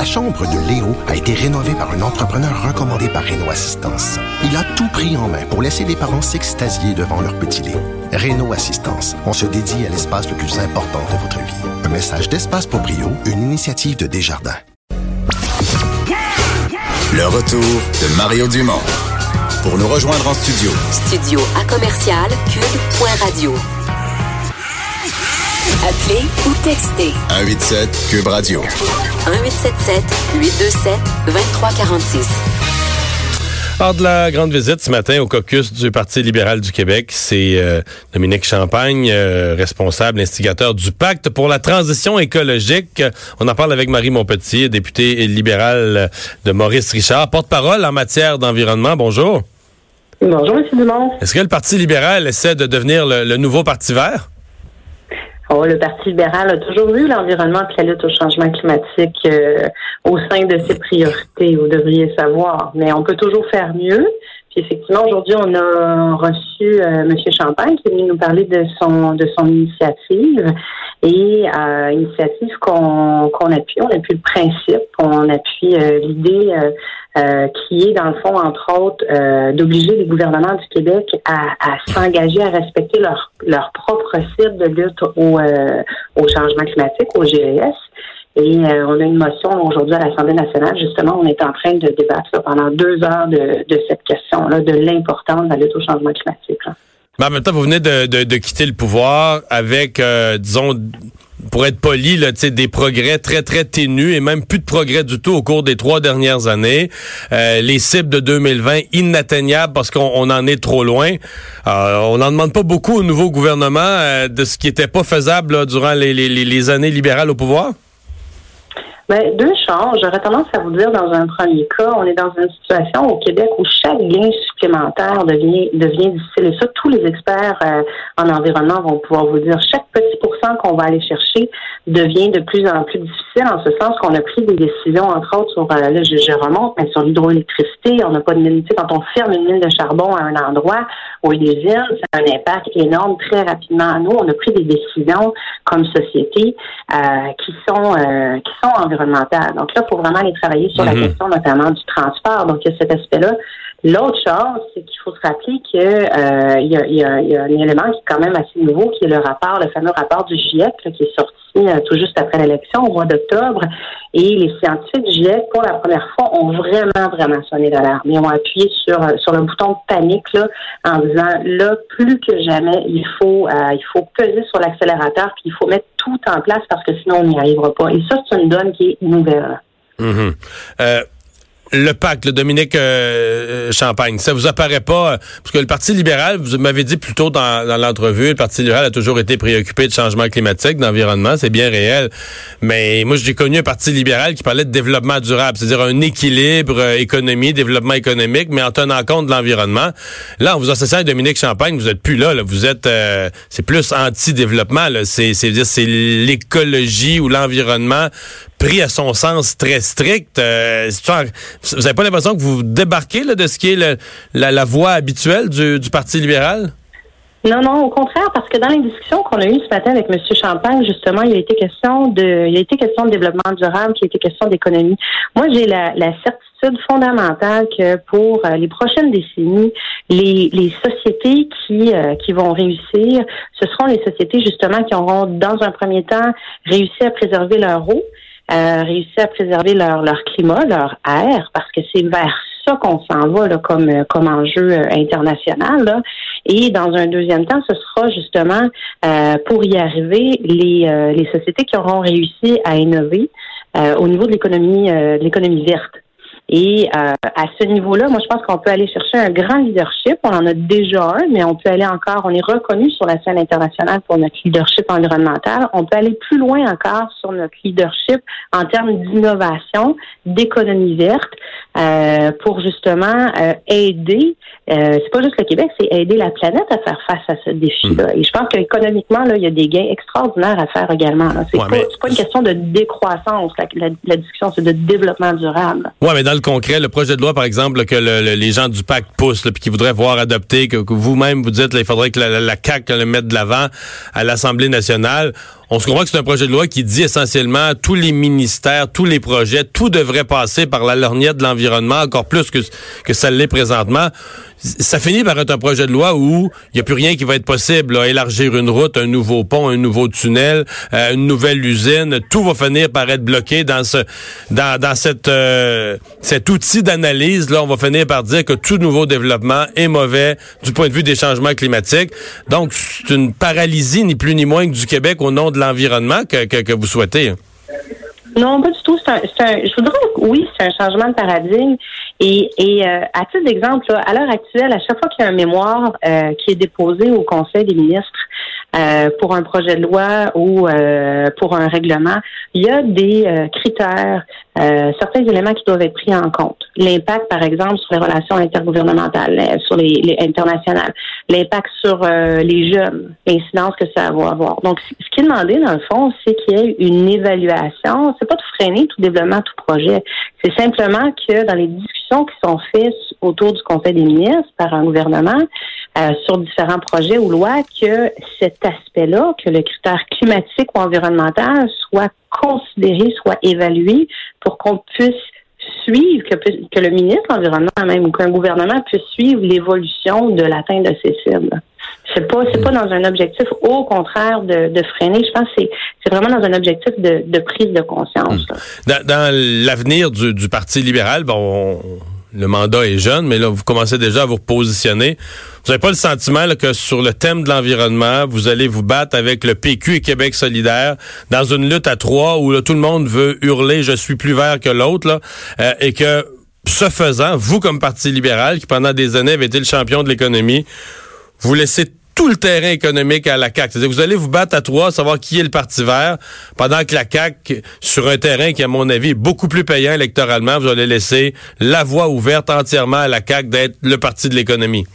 La chambre de Léo a été rénovée par un entrepreneur recommandé par Renault Assistance. Il a tout pris en main pour laisser les parents s'extasier devant leur petit Léo. Renault Assistance, on se dédie à l'espace le plus important de votre vie. Un message d'Espace pour Brio, une initiative de Desjardins. Le retour de Mario Dumont. Pour nous rejoindre en studio. Studio à commercial cube.radio. Appelez ou textez. 187 Cube Radio. 1877 827 2346. Lors de la grande visite ce matin au caucus du Parti libéral du Québec, c'est euh, Dominique Champagne, euh, responsable, instigateur du pacte pour la transition écologique. On en parle avec Marie Montpetit, députée libérale de Maurice Richard, porte-parole en matière d'environnement. Bonjour. Bonjour, M. Dumont. Est-ce que le Parti libéral essaie de devenir le nouveau Parti vert? Oh, le Parti libéral a toujours vu l'environnement et la lutte au changement climatique euh, au sein de ses priorités, vous devriez savoir. Mais on peut toujours faire mieux. Puis effectivement, aujourd'hui, on a reçu euh, M. Champagne qui est venu nous parler de son de son initiative et euh, initiative qu'on qu'on appuie. On appuie le principe, on appuie euh, l'idée euh, qui est, dans le fond, entre autres, euh, d'obliger les gouvernements du Québec à, s'engager à respecter leur, leur propre cible de lutte au, euh, au changement climatique, au GES. Et on a une motion aujourd'hui à l'Assemblée nationale. Justement, on est en train de débattre pendant deux heures de, de cette question-là, de l'importance de la lutte au changement climatique. Mais en même temps, vous venez de, de, de quitter le pouvoir avec, disons, pour être poli, là, des progrès très, très ténus et même plus de progrès du tout au cours des trois dernières années. Euh, les cibles de 2020 inatteignables parce qu'on en est trop loin. Euh, on n'en demande pas beaucoup au nouveau gouvernement euh, de ce qui n'était pas faisable durant les, les, les années libérales au pouvoir? Ben, deux choses. J'aurais tendance à vous dire, dans un premier cas, on est dans une situation au Québec où chaque gain supplémentaire devient, devient difficile. Et ça, tous les experts euh, en environnement vont pouvoir vous dire. Chaque petit pourcent qu'on va aller chercher devient de plus en plus difficile, en ce sens qu'on a pris des décisions, entre autres, sur, euh, là, je, remonte, mais sur l'hydroélectricité. On n'a pas de mine. Quand on ferme une mine de charbon à un endroit où il y a des usines, ça a un impact énorme très rapidement. Nous, on a pris des décisions comme société euh, qui sont qui sont environnementales donc là, il faut vraiment aller travailler sur la mhm. question notamment du transport. Donc, il y a cet aspect-là. L'autre chose, c'est qu'il faut se rappeler qu'il euh, y, a, y, a, y, a, un élément qui est quand même assez nouveau, qui est le rapport, le fameux rapport du GIEC, qui est sorti euh, tout juste après l'élection, au mois d'octobre. Et les scientifiques du GIEC, pour la première fois, ont vraiment, vraiment sonné d'alarme. Ils ont appuyé sur, euh, sur le bouton de panique là, en disant, là, plus que jamais, il faut, euh, il faut peser sur l'accélérateur, puis il faut mettre tout en place parce que sinon, on n'y arrivera pas. Et ça, c'est une donne qui est nouvelle. Mm le pacte, le Dominique euh, euh, Champagne, ça vous apparaît pas, euh, parce que le Parti libéral, vous m'avez dit plus tôt dans, dans l'entrevue, le Parti libéral a toujours été préoccupé de changement climatique, d'environnement, c'est bien réel. Mais moi, j'ai connu un Parti libéral qui parlait de développement durable, c'est-à-dire un équilibre économie, développement économique, mais en tenant compte de l'environnement. Là, on vous associant à Dominique Champagne, vous êtes plus là, là. vous êtes, c'est plus anti-développement, c'est, c'est, c'est l'écologie ou l'environnement pris à son sens très strict. Euh, vous n'avez pas l'impression que vous débarquez là, de ce qui est la, la voie habituelle du, du Parti libéral? Non, non, au contraire, parce que dans les discussions qu'on a eues ce matin avec M. Champagne, justement, il a été question de, il a été question de développement durable, il a été question d'économie. Moi, j'ai la, la, certitude fondamentale que pour euh, les prochaines décennies, les, les sociétés qui, euh, qui vont réussir, ce seront les sociétés justement qui auront, dans un premier temps, réussi à préserver leur eau, euh, réussi à préserver leur, leur climat, leur air, parce que c'est vers ça qu'on s'en va là, comme, euh, comme enjeu euh, international. Là. Et dans un deuxième temps, ce sera justement euh, pour y arriver les, les sociétés qui auront réussi à innover au niveau de l'économie de l'économie verte. Et euh, à ce niveau-là, moi, je pense qu'on peut aller chercher un grand leadership. On en a déjà un, mais on peut aller encore. On est reconnu sur la scène internationale pour notre leadership environnemental. On peut aller plus loin encore sur notre leadership en termes d'innovation, d'économie verte, euh, pour justement euh, aider. Euh, c'est pas juste le Québec, c'est aider la planète à faire face à ce défi-là. Hmm. Et je pense qu'économiquement, là, il y a des gains extraordinaires à faire également. C'est Ouais, pas, mais- pas une question de décroissance. La, la- la discussion, c'est de développement durable. Ouais, mais dans le concret, le projet de loi, par exemple, que le- le- les gens du PAC poussent, puis qui voudraient voir adopter, que, vous-même vous dites, là, il faudrait que la, la, la le mette de l'avant à l'Assemblée nationale. On se comprend que c'est un projet de loi qui dit essentiellement tous les ministères, tous les projets, tout devrait passer par la lorgnette de l'environnement, encore plus que, que ça l'est présentement. Ça finit par être un projet de loi où il n'y a plus rien qui va être possible. là. Élargir une route, un nouveau pont, un nouveau tunnel, euh, une nouvelle usine, tout va finir par être bloqué dans ce dans, dans cette euh, cet outil d'analyse. Là, on va finir par dire que tout nouveau développement est mauvais du point de vue des changements climatiques. Donc, c'est une paralysie ni plus ni moins que du Québec au nom de l'environnement que, que, que vous souhaitez. Non, pas du tout. C'est un, un- je voudrais, oui, c'est un changement de paradigme. Et, et euh, à titre d'exemple, à l'heure actuelle, à chaque fois qu'il y a un mémoire euh, qui est déposé au Conseil des ministres euh, pour un projet de loi ou euh, pour un règlement, il y a des euh, critères, euh, certains éléments qui doivent être pris en compte. L'impact, par exemple, sur les relations intergouvernementales, euh, sur les, les internationales, l'impact sur euh, les jeunes, l'incidence que ça va avoir. Donc, ce qui est demandé, dans le fond, c'est qu'il y ait une évaluation. C'est pas de freiner tout développement, tout projet. C'est simplement que dans les discussions qui sont faites autour du Conseil des ministres par un gouvernement euh, sur différents projets ou lois, que cet aspect-là, que le critère climatique ou environnemental soit considéré, soit évalué pour qu'on puisse suivre, que, que le ministre de l'Environnement même ou qu'un gouvernement puisse suivre l'évolution de l'atteinte de ces cibles. C'est pas, c'est pas dans un objectif, au contraire, de, de freiner. Je pense que c'est, c'est vraiment dans un objectif de, de prise de conscience. là. Dans, dans l'avenir du, du Parti libéral, bon, on- le mandat est jeune, mais là, vous commencez déjà à vous repositionner. Vous n'avez pas le sentiment que sur le thème de l'environnement, vous allez vous battre avec le PQ et Québec solidaire dans une lutte à trois où tout le monde veut hurler « je suis plus vert que l'autre » euh, et que, ce faisant, vous, comme Parti libéral, qui pendant des années avait été le champion de l'économie, vous laissez tout le terrain économique à la CAQ. C'est-à-dire que vous allez vous battre à trois, savoir qui est le Parti vert, pendant que la CAQ, sur un terrain qui, à mon avis, est beaucoup plus payant électoralement, vous allez laisser la voie ouverte entièrement à la CAQ d'être le parti de l'économie.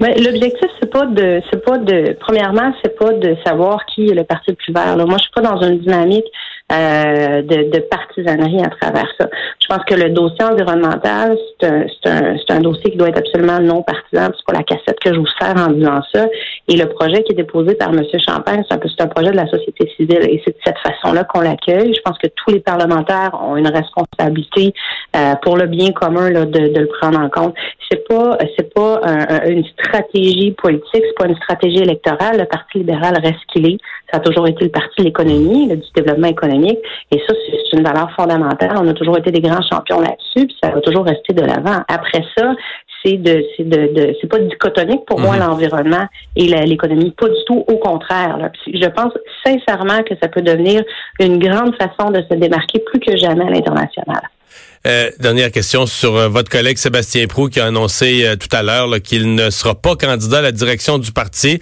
Mais l'objectif, c'est pas de, c'est pas de, premièrement, c'est pas de savoir qui est le parti le plus vert. là. Moi, je suis pas dans une dynamique euh, de, de partisanerie à travers ça. Je pense que le dossier environnemental, c'est un, un, un dossier qui doit être absolument non partisan. C'est pas la cassette que je vous sers en disant ça. Et le projet qui est déposé par M. Champagne, c'est un un projet de la société civile. Et c'est de cette façon-là qu'on l'accueille. Je pense que tous les parlementaires ont une responsabilité euh, pour le bien commun là, de, de le prendre en compte. C'est pas, c'est pas un- un- une stratégie politique, c'est pas une stratégie électorale. Le Parti libéral reste qu'il est. Ça a toujours été le parti de l'économie, du développement économique. Et ça, c'est une valeur fondamentale. On a toujours été des grands champions là-dessus, puis ça va toujours rester de l'avant. Après ça, c'est de, c'est de, de- c'est pas dichotomique pour moi l'environnement et la- l'économie, pas du tout. Au contraire. là. Puis Je pense sincèrement que ça peut devenir une grande façon de se démarquer plus que jamais à l'international. Euh, dernière question sur euh, votre collègue Sébastien Prou qui a annoncé euh, tout à l'heure qu'il ne sera pas candidat à la direction du parti.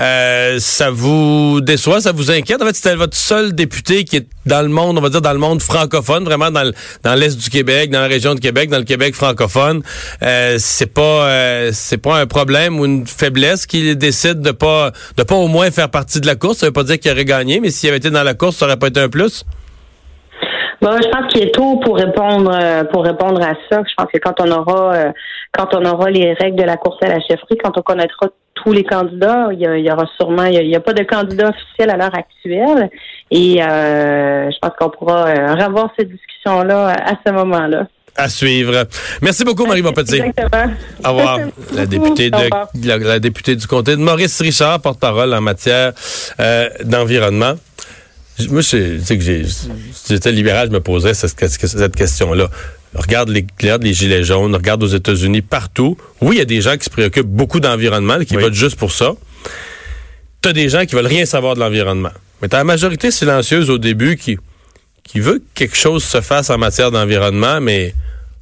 Euh, ça vous déçoit, ça vous inquiète? En fait, c'était votre seul député qui est dans le monde, on va dire dans le monde francophone, vraiment dans le- dans l'est du Québec, dans la région de Québec, dans le Québec francophone. C'est pas c'est pas un problème ou une faiblesse qu'il décide de pas de pas au moins faire partie de la course. Ça veut pas dire qu'il aurait gagné, mais s'il avait été dans la course, ça aurait pas été un plus. Bon, je pense qu'il est tôt pour répondre euh, pour répondre à ça. Je pense que quand on aura euh, quand on aura les règles de la course à la chefferie, quand on connaîtra tous les candidats, il y, aura sûrement il y a, pas de candidat officiel à l'heure actuelle et euh, je pense qu'on pourra revoir cette discussion là à ce moment-là. À suivre. Merci beaucoup, Marie Petit. Exactement. Au revoir. La députée, Au revoir. de, la, la députée du comté de Maurice Richard, porte-parole en matière euh, d'environnement. Moi, j'étais libéral, je me poserais cette, cette question-là. Regarde les, regarde les gilets jaunes, regarde aux États-Unis, partout. Oui, il y a des gens qui se préoccupent beaucoup d'environnement, qui votent juste pour ça. Tu as des gens qui veulent rien savoir de l'environnement. Mais tu as la majorité silencieuse au début qui, qui veut que quelque chose se fasse en matière d'environnement, mais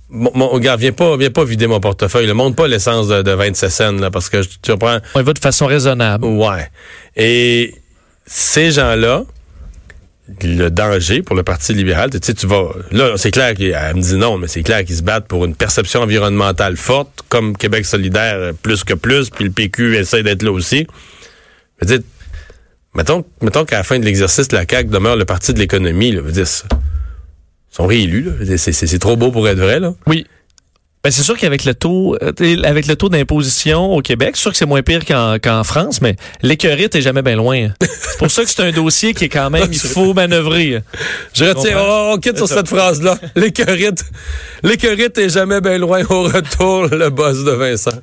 mon, mon gars, viens pas, viens pas vider mon portefeuille. Ne monte pas l'essence de, de 27 cents, là, parce que tu reprends. On y va de façon raisonnable. Ouais. Et ces gens-là, le danger pour le Parti libéral. Tu sais, tu vas. Là, c'est clair qu'elle me dit non, mais c'est clair qu'ils se battent pour une perception environnementale forte, comme Québec solidaire plus que plus, puis le PQ essaie d'être là aussi. Je veux dire, mettons, mettons qu'à la fin de l'exercice, la CAQ demeure le parti de l'économie, là. Je veux dire, ils sont réélus, là. C'est trop beau pour être vrai, là. Oui. Ben c'est sûr qu'avec le taux euh, avec le taux d'imposition au Québec, c'est sûr que c'est moins pire qu'en France, mais l'écœurite est jamais bien loin. C'est pour ça que c'est un dossier qui est quand même, il faut manœuvrer. Je retiens, on, on quitte sur cette phrase-là. L'écœurite, l'écœurite est jamais bien loin au retour, le boss de Vincent.